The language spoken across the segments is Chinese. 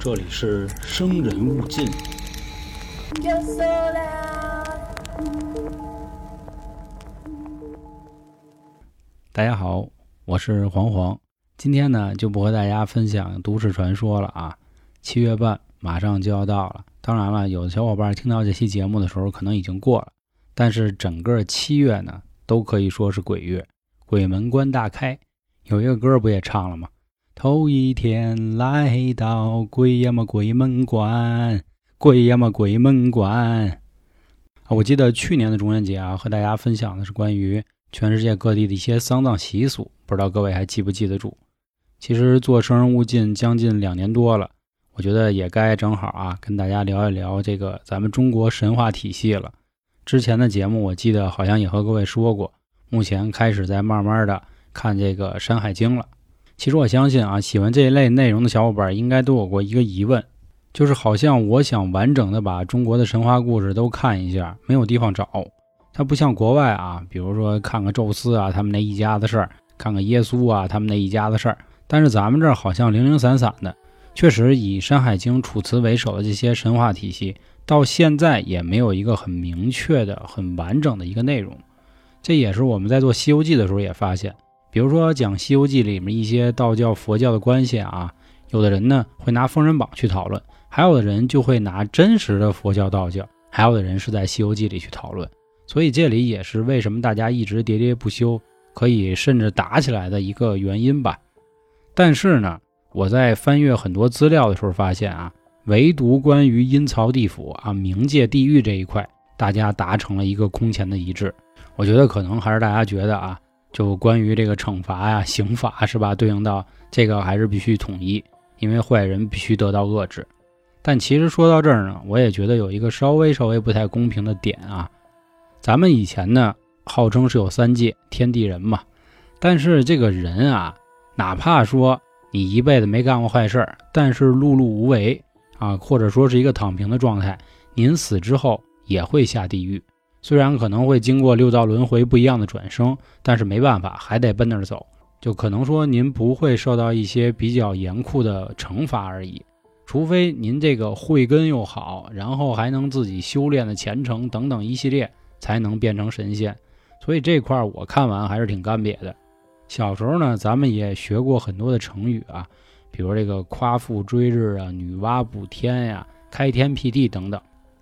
这里是生人勿近。大家好，我是黄黄，今天呢就不和大家分享都市传说了啊。七月半马上就要到了，当然了，有的小伙伴听到这期节目的时候可能已经过了，但是整个七月呢都可以说是鬼月，鬼门关大开。有一个歌不也唱了吗？头一天来到鬼呀嘛鬼门关，鬼呀嘛鬼门关。啊，我记得去年的中元节啊，和大家分享的是关于全世界各地的一些丧葬习俗，不知道各位还记不记得住？其实做生人勿近将近两年多了，我觉得也该正好啊，跟大家聊一聊这个咱们中国神话体系了。之前的节目我记得好像也和各位说过，目前开始在慢慢的看这个《山海经》了。其实我相信啊，喜欢这一类内容的小伙伴应该都有过一个疑问，就是好像我想完整的把中国的神话故事都看一下，没有地方找。它不像国外啊，比如说看个宙斯啊，他们那一家子事儿；看看耶稣啊，他们那一家子事儿。但是咱们这儿好像零零散散的，确实以《山海经》《楚辞》为首的这些神话体系，到现在也没有一个很明确的、很完整的一个内容。这也是我们在做《西游记》的时候也发现。比如说讲《西游记》里面一些道教、佛教的关系啊，有的人呢会拿《封神榜》去讨论，还有的人就会拿真实的佛教、道教，还有的人是在《西游记》里去讨论。所以这里也是为什么大家一直喋喋不休，可以甚至打起来的一个原因吧。但是呢，我在翻阅很多资料的时候发现啊，唯独关于阴曹地府啊、冥界地狱这一块，大家达成了一个空前的一致。我觉得可能还是大家觉得啊。就关于这个惩罚呀、刑法是吧？对应到这个还是必须统一，因为坏人必须得到遏制。但其实说到这儿呢，我也觉得有一个稍微稍微不太公平的点啊。咱们以前呢，号称是有三界天地人嘛，但是这个人啊，哪怕说你一辈子没干过坏事儿，但是碌碌无为啊，或者说是一个躺平的状态，您死之后也会下地狱。虽然可能会经过六道轮回不一样的转生，但是没办法，还得奔那儿走。就可能说您不会受到一些比较严酷的惩罚而已，除非您这个慧根又好，然后还能自己修炼的虔诚等等一系列，才能变成神仙。所以这块我看完还是挺干瘪的。小时候呢，咱们也学过很多的成语啊，比如这个夸父追日啊、女娲补天呀、开天辟地等等。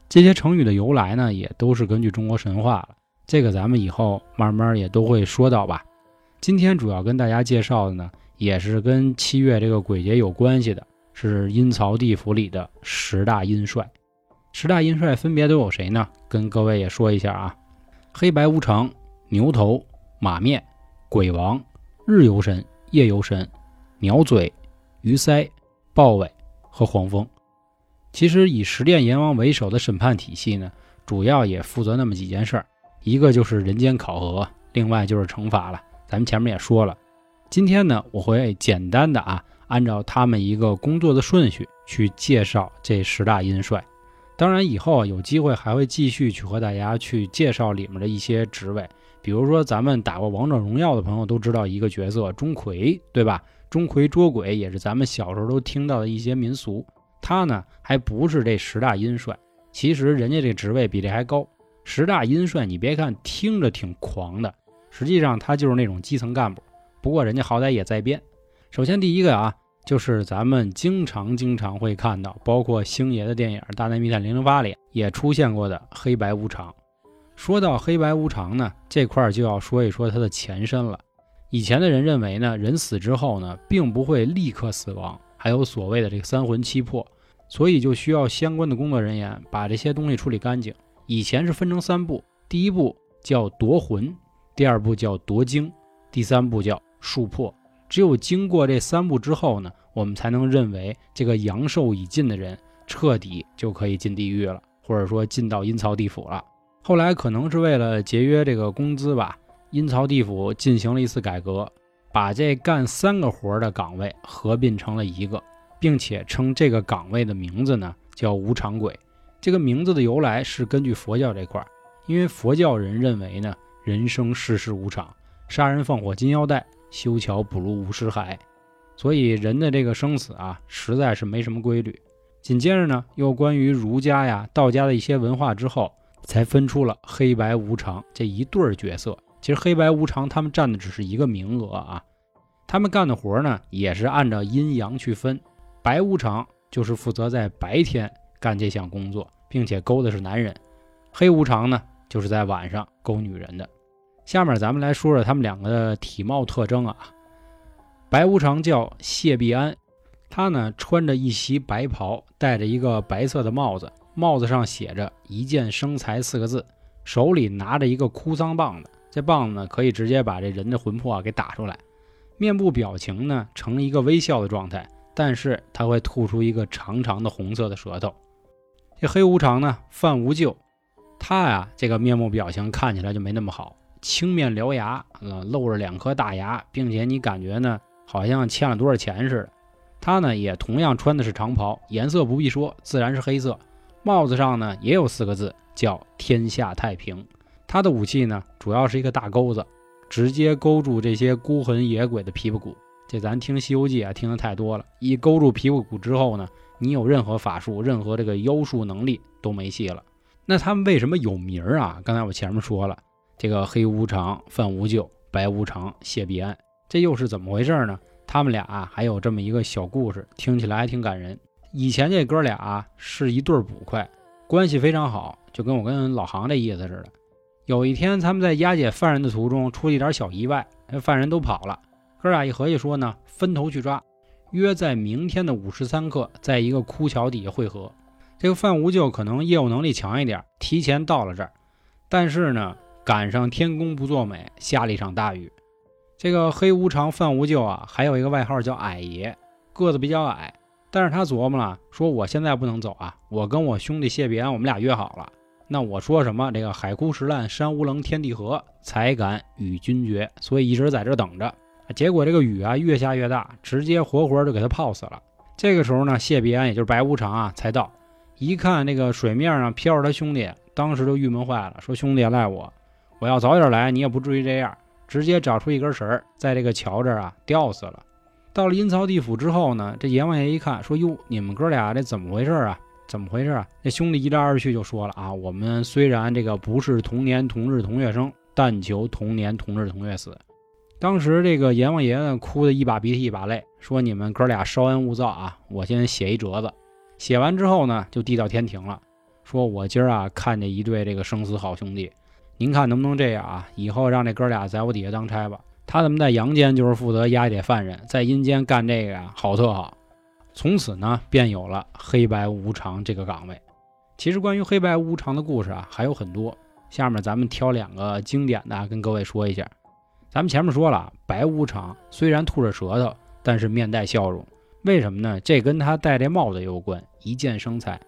这些成语的由来呢，也都是根据中国神话了。这个咱们以后慢慢也都会说到吧。今天主要跟大家介绍的呢，也是跟七月这个鬼节有关系的，是阴曹地府里的十大阴帅。十大阴帅分别都有谁呢？跟各位也说一下啊：黑白无常、牛头、马面、鬼王、日游神、夜游神、鸟嘴、鱼鳃、豹尾和黄蜂。其实以十殿阎王为首的审判体系呢，主要也负责那么几件事儿，一个就是人间考核，另外就是惩罚了。咱们前面也说了，今天呢，我会简单的啊，按照他们一个工作的顺序去介绍这十大阴帅。当然以后有机会还会继续去和大家去介绍里面的一些职位，比如说咱们打过王者荣耀的朋友都知道一个角色钟馗，对吧？钟馗捉鬼也是咱们小时候都听到的一些民俗。他呢还不是这十大阴帅，其实人家这职位比这还高。十大阴帅，你别看听着挺狂的，实际上他就是那种基层干部。不过人家好歹也在编。首先第一个啊，就是咱们经常经常会看到，包括星爷的电影《大内密探零零八》里也出现过的黑白无常。说到黑白无常呢，这块就要说一说他的前身了。以前的人认为呢，人死之后呢，并不会立刻死亡，还有所谓的这个三魂七魄。所以就需要相关的工作人员把这些东西处理干净。以前是分成三步，第一步叫夺魂，第二步叫夺精，第三步叫束魄。只有经过这三步之后呢，我们才能认为这个阳寿已尽的人彻底就可以进地狱了，或者说进到阴曹地府了。后来可能是为了节约这个工资吧，阴曹地府进行了一次改革，把这干三个活的岗位合并成了一个。并且称这个岗位的名字呢叫无常鬼，这个名字的由来是根据佛教这块儿，因为佛教人认为呢人生世事无常，杀人放火金腰带，修桥补路无尸骸。所以人的这个生死啊，实在是没什么规律。紧接着呢，又关于儒家呀、道家的一些文化之后，才分出了黑白无常这一对儿角色。其实黑白无常他们占的只是一个名额啊，他们干的活呢也是按照阴阳去分。白无常就是负责在白天干这项工作，并且勾的是男人；黑无常呢就是在晚上勾女人的。下面咱们来说说他们两个的体貌特征啊。白无常叫谢必安，他呢穿着一袭白袍，戴着一个白色的帽子，帽子上写着“一剑生财”四个字，手里拿着一个哭丧棒子。这棒子呢，可以直接把这人的魂魄啊给打出来。面部表情呢，呈一个微笑的状态，但是他会吐出一个长长的红色的舌头。这黑无常呢，范无咎，他呀，这个面目表情看起来就没那么好，青面獠牙，呃，露着两颗大牙，并且你感觉呢，好像欠了多少钱似的。他呢，也同样穿的是长袍，颜色不必说，自然是黑色。帽子上呢，也有四个字，叫“天下太平”。他的武器呢，主要是一个大钩子，直接勾住这些孤魂野鬼的皮肤骨。这咱听《西游记》啊，听的太多了。一勾住皮骨之后呢，你有任何法术、任何这个妖术能力都没戏了。那他们为什么有名儿啊？刚才我前面说了，这个黑无常、范无咎、白无常、谢必安，这又是怎么回事呢？他们俩，还有这么一个小故事，听起来还挺感人。以前这哥俩是一对捕快，关系非常好，就跟我跟老杭这意思似的。有一天，他们在押解犯人的途中出了一点小意外，犯人都跑了。哥俩一合计说呢，分头去抓，约在明天的午时三刻，在一个枯桥底下汇合。这个范无咎可能业务能力强一点，提前到了这儿，但是呢，赶上天公不作美，下了一场大雨。这个黑无常范无咎啊，还有一个外号叫矮爷，个子比较矮，但是他琢磨了，说我现在不能走啊，我跟我兄弟谢必安，我们俩约好了。那我说什么？这个海枯石烂，山无棱，天地合，才敢与君绝。所以一直在这等着。结果这个雨啊越下越大，直接活活就给他泡死了。这个时候呢，谢必安也就是白无常啊才到，一看那个水面上飘着他兄弟，当时就郁闷坏了，说兄弟赖我，我要早点来，你也不至于这样。直接找出一根绳儿，在这个桥这儿啊吊死了。到了阴曹地府之后呢，这阎王爷一看，说哟，你们哥俩这怎么回事啊？怎么回事啊？那兄弟一来二去就说了啊，我们虽然这个不是同年同日同月生，但求同年同日同月死。当时这个阎王爷呢，哭的一把鼻涕一把泪，说你们哥俩稍安勿躁啊，我先写一折子。写完之后呢，就递到天庭了，说我今儿啊看见一对这个生死好兄弟，您看能不能这样啊？以后让这哥俩在我底下当差吧。他怎么在阳间就是负责押解犯人，在阴间干这个呀，好特好。从此呢，便有了黑白无常这个岗位。其实关于黑白无常的故事啊，还有很多。下面咱们挑两个经典的跟各位说一下。咱们前面说了，白无常虽然吐着舌头，但是面带笑容。为什么呢？这跟他戴这帽子有关。一见生财。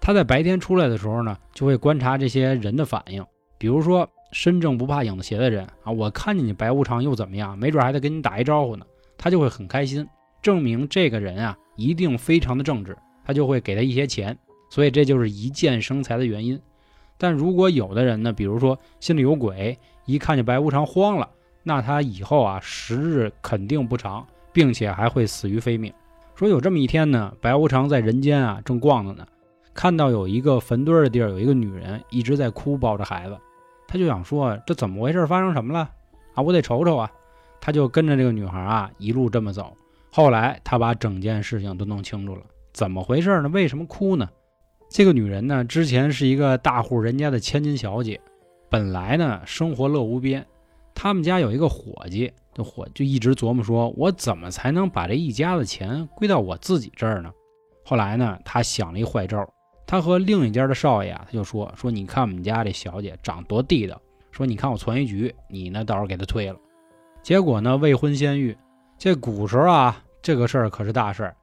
他在白天出来的时候呢，就会观察这些人的反应。比如说身正不怕影子斜的人啊，我看见你白无常又怎么样？没准还得跟你打一招呼呢，他就会很开心，证明这个人啊。一定非常的正直，他就会给他一些钱，所以这就是一见生财的原因。但如果有的人呢，比如说心里有鬼，一看见白无常慌了，那他以后啊时日肯定不长，并且还会死于非命。说有这么一天呢，白无常在人间啊正逛着呢，看到有一个坟堆的地儿有一个女人一直在哭，抱着孩子，他就想说这怎么回事？发生什么了？啊，我得瞅瞅啊！他就跟着这个女孩啊一路这么走。后来他把整件事情都弄清楚了，怎么回事呢？为什么哭呢？这个女人呢，之前是一个大户人家的千金小姐，本来呢生活乐无边。他们家有一个伙计，这伙就一直琢磨说，我怎么才能把这一家的钱归到我自己这儿呢？后来呢，他想了一坏招，他和另一家的少爷啊，他就说说，你看我们家这小姐长多地道，说你看我攒一局，你呢到时候给她退了。结果呢，未婚先孕，这古时候啊。这个事儿可是大事儿，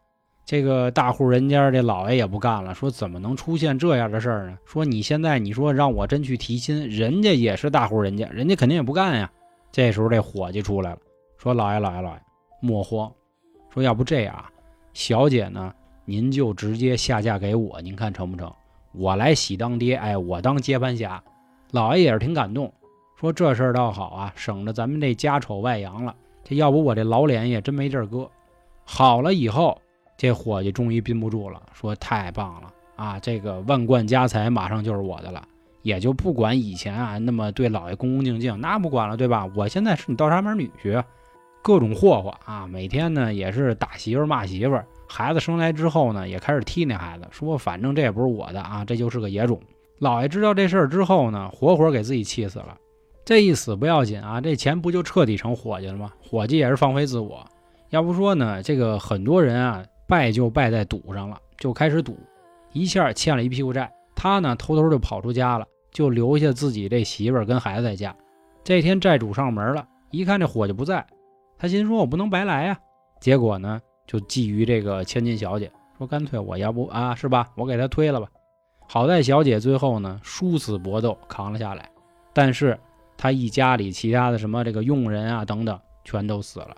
这个大户人家这老爷也不干了，说怎么能出现这样的事儿呢？说你现在你说让我真去提亲，人家也是大户人家，人家肯定也不干呀。这时候这伙计出来了，说老爷老爷老爷，莫慌，说要不这样，小姐呢，您就直接下嫁给我，您看成不成？我来喜当爹，哎，我当接盘侠。老爷也是挺感动，说这事儿倒好啊，省着咱们这家丑外扬了。这要不我这老脸也真没地儿搁。好了以后，这伙计终于憋不住了，说：“太棒了啊！这个万贯家财马上就是我的了，也就不管以前啊那么对老爷恭恭敬敬，那不管了，对吧？我现在是你倒插门女婿，各种霍霍啊！每天呢也是打媳妇骂媳妇，孩子生来之后呢也开始踢那孩子，说反正这也不是我的啊，这就是个野种。老爷知道这事儿之后呢，活活给自己气死了。这一死不要紧啊，这钱不就彻底成伙计了吗？伙计也是放飞自我。”要不说呢，这个很多人啊败就败在赌上了，就开始赌，一下欠了一屁股债。他呢偷偷就跑出家了，就留下自己这媳妇儿跟孩子在家。这天债主上门了，一看这伙计不在，他心说：“我不能白来呀。”结果呢就觊觎这个千金小姐，说：“干脆我要不啊，是吧？我给他推了吧。”好在小姐最后呢殊死搏斗扛了下来，但是他一家里其他的什么这个佣人啊等等全都死了。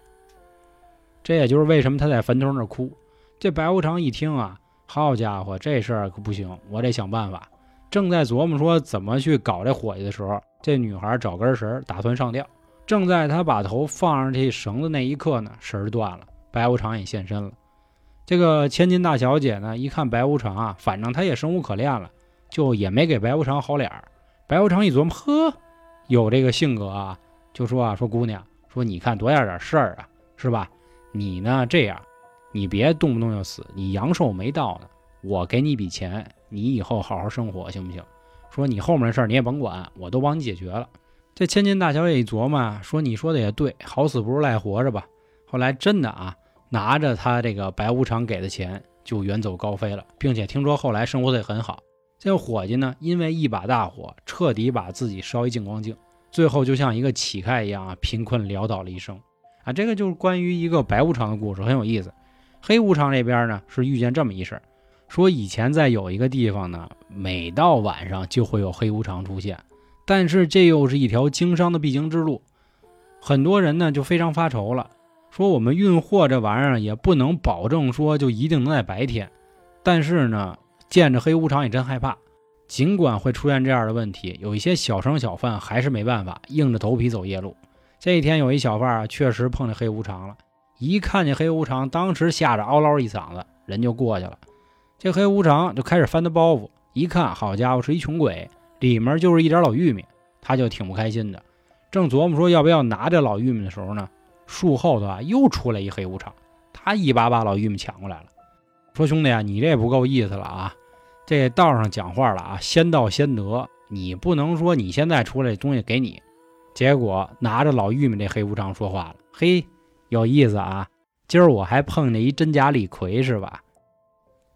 这也就是为什么他在坟头那哭。这白无常一听啊，好家伙，这事儿可不行，我得想办法。正在琢磨说怎么去搞这伙计的时候，这女孩找根绳打算上吊。正在她把头放上去绳子那一刻呢，绳断了，白无常也现身了。这个千金大小姐呢，一看白无常啊，反正她也生无可恋了，就也没给白无常好脸儿。白无常一琢磨，呵，有这个性格啊，就说啊，说姑娘，说你看多大点事儿啊，是吧？你呢？这样，你别动不动就死。你阳寿没到呢，我给你一笔钱，你以后好好生活，行不行？说你后面的事儿你也甭管，我都帮你解决了。这千金大小姐一琢磨，说你说的也对，好死不如赖活着吧。后来真的啊，拿着他这个白无常给的钱就远走高飞了，并且听说后来生活的也很好。这个伙计呢，因为一把大火，彻底把自己烧一净光净，最后就像一个乞丐一样啊，贫困潦倒了一生。啊，这个就是关于一个白无常的故事，很有意思。黑无常这边呢是遇见这么一事儿，说以前在有一个地方呢，每到晚上就会有黑无常出现，但是这又是一条经商的必经之路，很多人呢就非常发愁了，说我们运货这玩意儿也不能保证说就一定能在白天，但是呢见着黑无常也真害怕，尽管会出现这样的问题，有一些小商小贩还是没办法，硬着头皮走夜路。这一天有一小贩啊，确实碰见黑无常了。一看见黑无常，当时吓着嗷唠一嗓子，人就过去了。这黑无常就开始翻他包袱，一看，好家伙，是一穷鬼，里面就是一点老玉米，他就挺不开心的。正琢磨说要不要拿这老玉米的时候呢，树后头啊又出来一黑无常，他一把把老玉米抢过来了，说：“兄弟啊，你这不够意思了啊！这道上讲话了啊，先到先得，你不能说你现在出来东西给你。”结果拿着老玉米，这黑无常说话了：“嘿，有意思啊！今儿我还碰见一真假李逵，是吧？”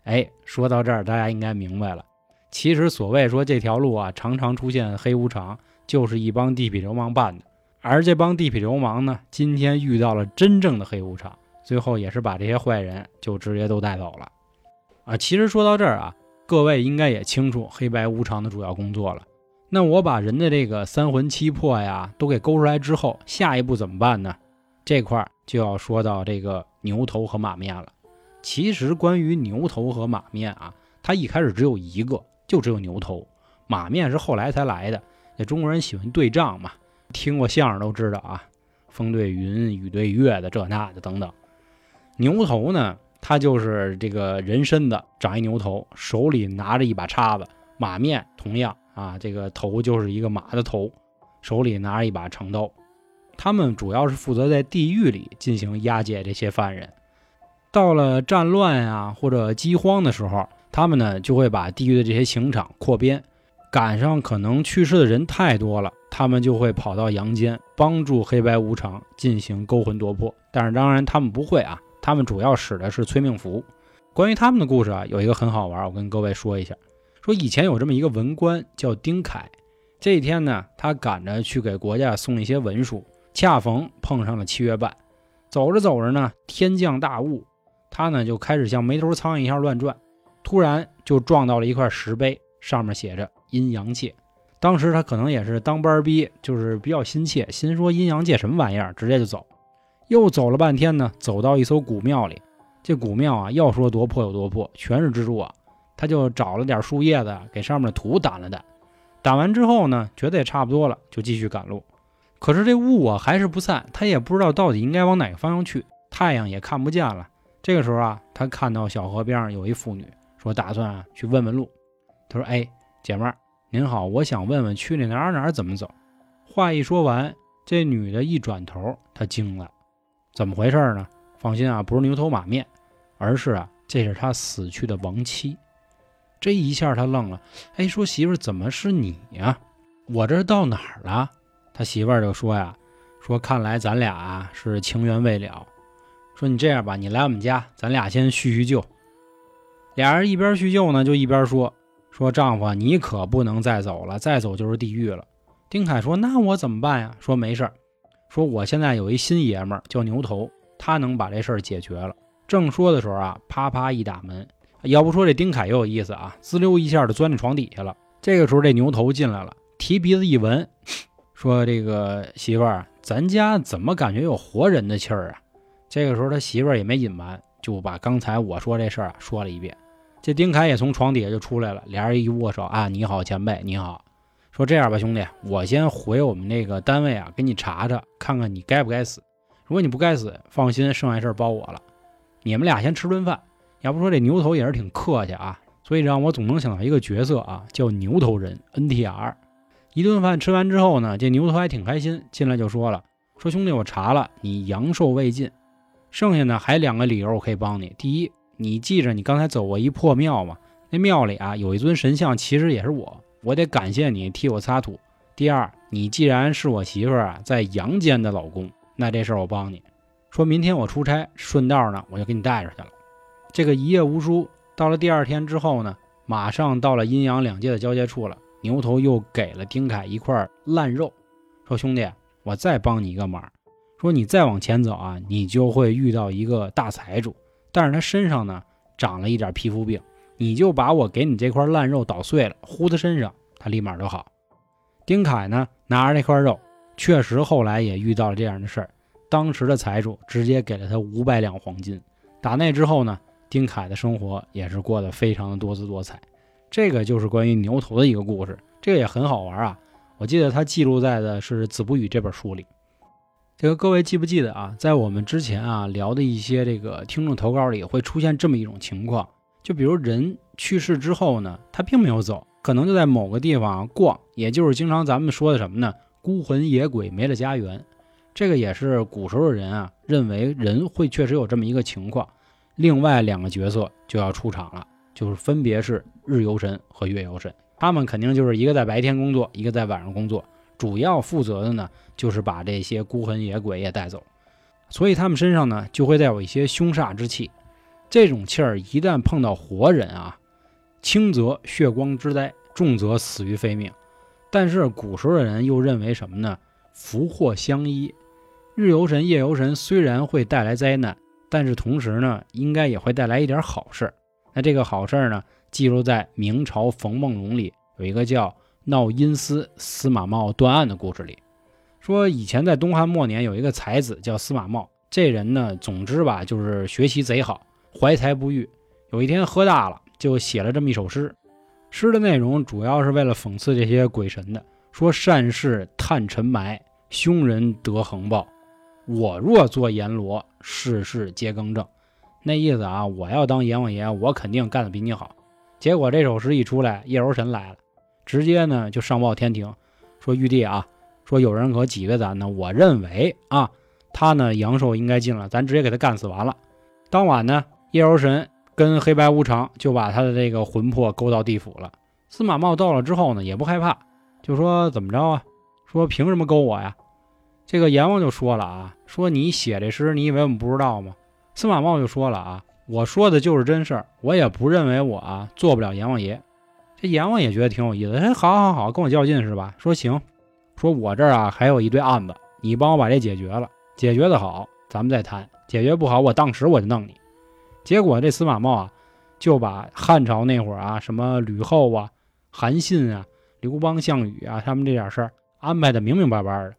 哎，说到这儿，大家应该明白了。其实所谓说这条路啊，常常出现黑无常，就是一帮地痞流氓办的。而这帮地痞流氓呢，今天遇到了真正的黑无常，最后也是把这些坏人就直接都带走了。啊，其实说到这儿啊，各位应该也清楚黑白无常的主要工作了。那我把人的这个三魂七魄呀都给勾出来之后，下一步怎么办呢？这块儿就要说到这个牛头和马面了。其实关于牛头和马面啊，它一开始只有一个，就只有牛头，马面是后来才来的。那中国人喜欢对仗嘛，听过相声都知道啊，风对云，雨对月的这那的等等。牛头呢，他就是这个人身子长一牛头，手里拿着一把叉子。马面同样。啊，这个头就是一个马的头，手里拿着一把长刀。他们主要是负责在地狱里进行押解这些犯人。到了战乱啊或者饥荒的时候，他们呢就会把地狱的这些刑场扩编。赶上可能去世的人太多了，他们就会跑到阳间帮助黑白无常进行勾魂夺魄。但是当然他们不会啊，他们主要使的是催命符。关于他们的故事啊，有一个很好玩，我跟各位说一下。说以前有这么一个文官叫丁凯，这一天呢，他赶着去给国家送一些文书，恰逢碰上了七月半。走着走着呢，天降大雾，他呢就开始像没头苍蝇一样乱转，突然就撞到了一块石碑，上面写着“阴阳界”。当时他可能也是当班逼，就是比较心切，心说阴阳界什么玩意儿，直接就走。又走了半天呢，走到一艘古庙里，这古庙啊，要说多破有多破，全是蜘蛛网。他就找了点树叶子，给上面的土掸了掸，掸完之后呢，觉得也差不多了，就继续赶路。可是这雾啊还是不散，他也不知道到底应该往哪个方向去。太阳也看不见了，这个时候啊，他看到小河边上有一妇女，说打算去问问路。他说：“哎，姐妹儿，您好，我想问问去那哪儿哪儿怎么走。”话一说完，这女的一转头，她惊了，怎么回事呢？放心啊，不是牛头马面，而是啊，这是他死去的亡妻。这一下他愣了，哎，说媳妇儿怎么是你呀？我这到哪儿了？他媳妇儿就说呀，说看来咱俩啊是情缘未了。说你这样吧，你来我们家，咱俩先叙叙旧。俩人一边叙旧呢，就一边说说丈夫，你可不能再走了，再走就是地狱了。丁凯说：“那我怎么办呀？”说没事儿，说我现在有一新爷们儿叫牛头，他能把这事儿解决了。正说的时候啊，啪啪一打门，要不说这丁凯也有意思啊，滋溜一下就钻进床底下了。这个时候这牛头进来了，提鼻子一闻，说：“这个媳妇儿，咱家怎么感觉有活人的气儿啊？”这个时候，他媳妇儿也没隐瞒，就把刚才我说这事儿啊说了一遍。这丁凯也从床底下就出来了，俩人一握手啊，你好，前辈，你好。说这样吧，兄弟，我先回我们那个单位啊，给你查查，看看你该不该死。如果你不该死，放心，剩下事儿包我了。你们俩先吃顿饭。要不说这牛头也是挺客气啊，所以让我总能想到一个角色啊，叫牛头人 NTR。一顿饭吃完之后呢，这牛头还挺开心，进来就说了，说兄弟，我查了，你阳寿未尽。剩下呢还两个理由我可以帮你。第一，你记着你刚才走过一破庙吗？那庙里啊有一尊神像，其实也是我，我得感谢你替我擦土。第二，你既然是我媳妇儿啊在阳间的老公，那这事儿我帮你。说明天我出差，顺道呢我就给你带上去了。这个一夜无书，到了第二天之后呢，马上到了阴阳两界的交界处了。牛头又给了丁凯一块烂肉，说兄弟，我再帮你一个忙。说你再往前走啊，你就会遇到一个大财主，但是他身上呢长了一点皮肤病，你就把我给你这块烂肉捣碎了，糊他身上，他立马就好。丁凯呢拿着那块肉，确实后来也遇到了这样的事儿，当时的财主直接给了他五百两黄金。打那之后呢，丁凯的生活也是过得非常的多姿多彩。这个就是关于牛头的一个故事，这个也很好玩啊。我记得他记录在的是《子不语》这本书里。这个各位记不记得啊？在我们之前啊聊的一些这个听众投稿里，会出现这么一种情况，就比如人去世之后呢，他并没有走，可能就在某个地方逛，也就是经常咱们说的什么呢？孤魂野鬼没了家园。这个也是古时候的人啊认为人会确实有这么一个情况。另外两个角色就要出场了，就是分别是日游神和月游神，他们肯定就是一个在白天工作，一个在晚上工作。主要负责的呢，就是把这些孤魂野鬼也带走，所以他们身上呢就会带有一些凶煞之气。这种气儿一旦碰到活人啊，轻则血光之灾，重则死于非命。但是古时候的人又认为什么呢？福祸相依，日游神、夜游神虽然会带来灾难，但是同时呢，应该也会带来一点好事。那这个好事呢，记录在明朝冯梦龙里有一个叫。闹阴司司马茂断案的故事里，说以前在东汉末年有一个才子叫司马茂，这人呢，总之吧，就是学习贼好，怀才不遇。有一天喝大了，就写了这么一首诗。诗的内容主要是为了讽刺这些鬼神的，说善事探尘埋，凶人得横报。我若做阎罗，事事皆更正。那意思啊，我要当阎王爷，我肯定干得比你好。结果这首诗一出来，夜游神来了。直接呢就上报天庭，说玉帝啊，说有人可挤兑咱呢。我认为啊，他呢阳寿应该尽了，咱直接给他干死完了。当晚呢，夜游神跟黑白无常就把他的这个魂魄勾到地府了。司马茂到了之后呢，也不害怕，就说怎么着啊？说凭什么勾我呀？这个阎王就说了啊，说你写这诗，你以为我们不知道吗？司马茂就说了啊，我说的就是真事儿，我也不认为我啊做不了阎王爷。这阎王也觉得挺有意思，哎，好好好，跟我较劲是吧？说行，说我这儿啊还有一堆案子，你帮我把这解决了，解决的好，咱们再谈；解决不好，我当时我就弄你。结果这司马茂啊，就把汉朝那会儿啊，什么吕后啊、韩信啊、刘邦、项羽啊，他们这点事儿安排的明明白白的。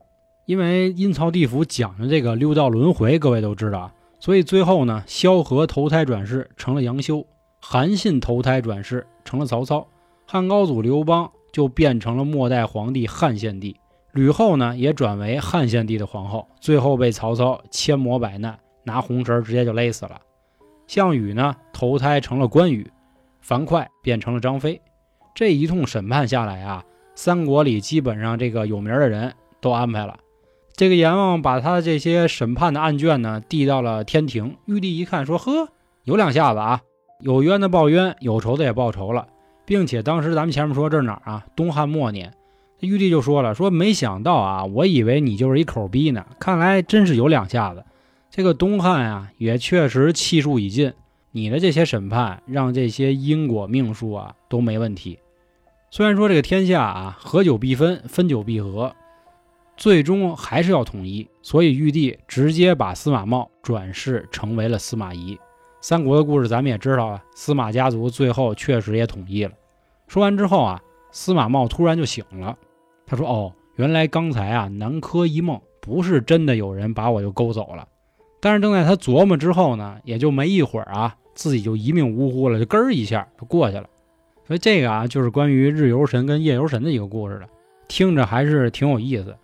因为阴曹地府讲的这个六道轮回，各位都知道，所以最后呢，萧何投胎转世成了杨修，韩信投胎转世成了曹操。汉高祖刘邦就变成了末代皇帝汉献帝，吕后呢也转为汉献帝的皇后，最后被曹操千磨百难，拿红绳直接就勒死了。项羽呢投胎成了关羽，樊哙变成了张飞。这一通审判下来啊，三国里基本上这个有名的人都安排了。这个阎王把他的这些审判的案卷呢递到了天庭，玉帝一看说：“呵，有两下子啊，有冤的报冤，有仇的也报仇了，并且当时咱们前面说这是哪儿啊？东汉末年。”玉帝就说了：“说没想到啊，我以为你就是一口逼呢，看来真是有两下子。这个东汉啊，也确实气数已尽。你的这些审判，让这些因果命数啊都没问题。虽然说这个天下啊，合久必分，分久必合，最终还是要统一。所以玉帝直接把司马茂转世成为了司马懿。三国的故事咱们也知道啊，司马家族最后确实也统一了。说完之后啊，司马茂突然就醒了。”他说：“哦，原来刚才啊，南柯一梦，不是真的有人把我就勾走了。但是正在他琢磨之后呢，也就没一会儿啊，自己就一命呜呼了，就咯一下就过去了。所以这个啊，就是关于日游神跟夜游神的一个故事了，听着还是挺有意思。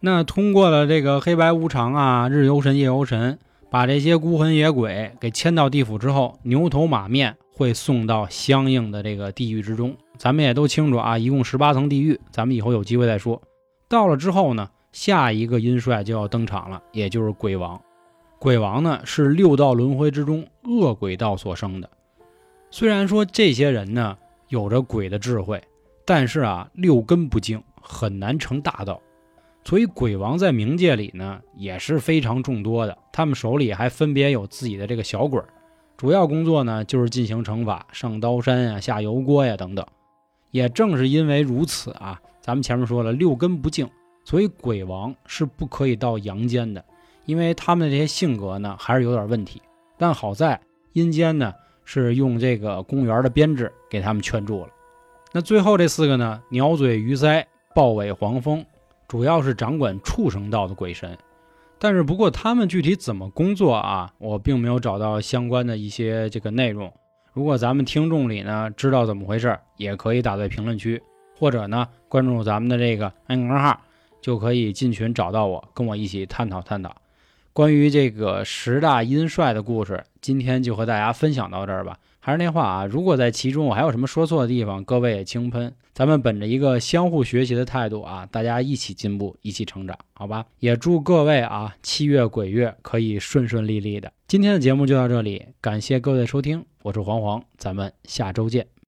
那通过了这个黑白无常啊，日游神、夜游神，把这些孤魂野鬼给牵到地府之后，牛头马面。”会送到相应的这个地狱之中，咱们也都清楚啊，一共十八层地狱，咱们以后有机会再说。到了之后呢，下一个阴帅就要登场了，也就是鬼王。鬼王呢是六道轮回之中恶鬼道所生的。虽然说这些人呢有着鬼的智慧，但是啊六根不净，很难成大道。所以鬼王在冥界里呢也是非常众多的，他们手里还分别有自己的这个小鬼儿。主要工作呢，就是进行惩罚，上刀山呀、下油锅呀等等。也正是因为如此啊，咱们前面说了六根不净，所以鬼王是不可以到阳间的，因为他们的这些性格呢，还是有点问题。但好在阴间呢，是用这个公园的编制给他们圈住了。那最后这四个呢，鸟嘴鱼鳃、豹尾黄蜂，主要是掌管畜生道的鬼神。但是不过他们具体怎么工作啊？我并没有找到相关的一些这个内容。如果咱们听众里呢知道怎么回事，也可以打在评论区，或者呢关注咱们的这个暗格号，就可以进群找到我，跟我一起探讨探讨关于这个十大阴帅的故事。今天就和大家分享到这儿吧。还是那话啊，如果在其中我还有什么说错的地方，各位也轻喷。咱们本着一个相互学习的态度啊，大家一起进步，一起成长，好吧？也祝各位啊，七月鬼月可以顺顺利利的。今天的节目就到这里，感谢各位的收听，我是黄黄，咱们下周见。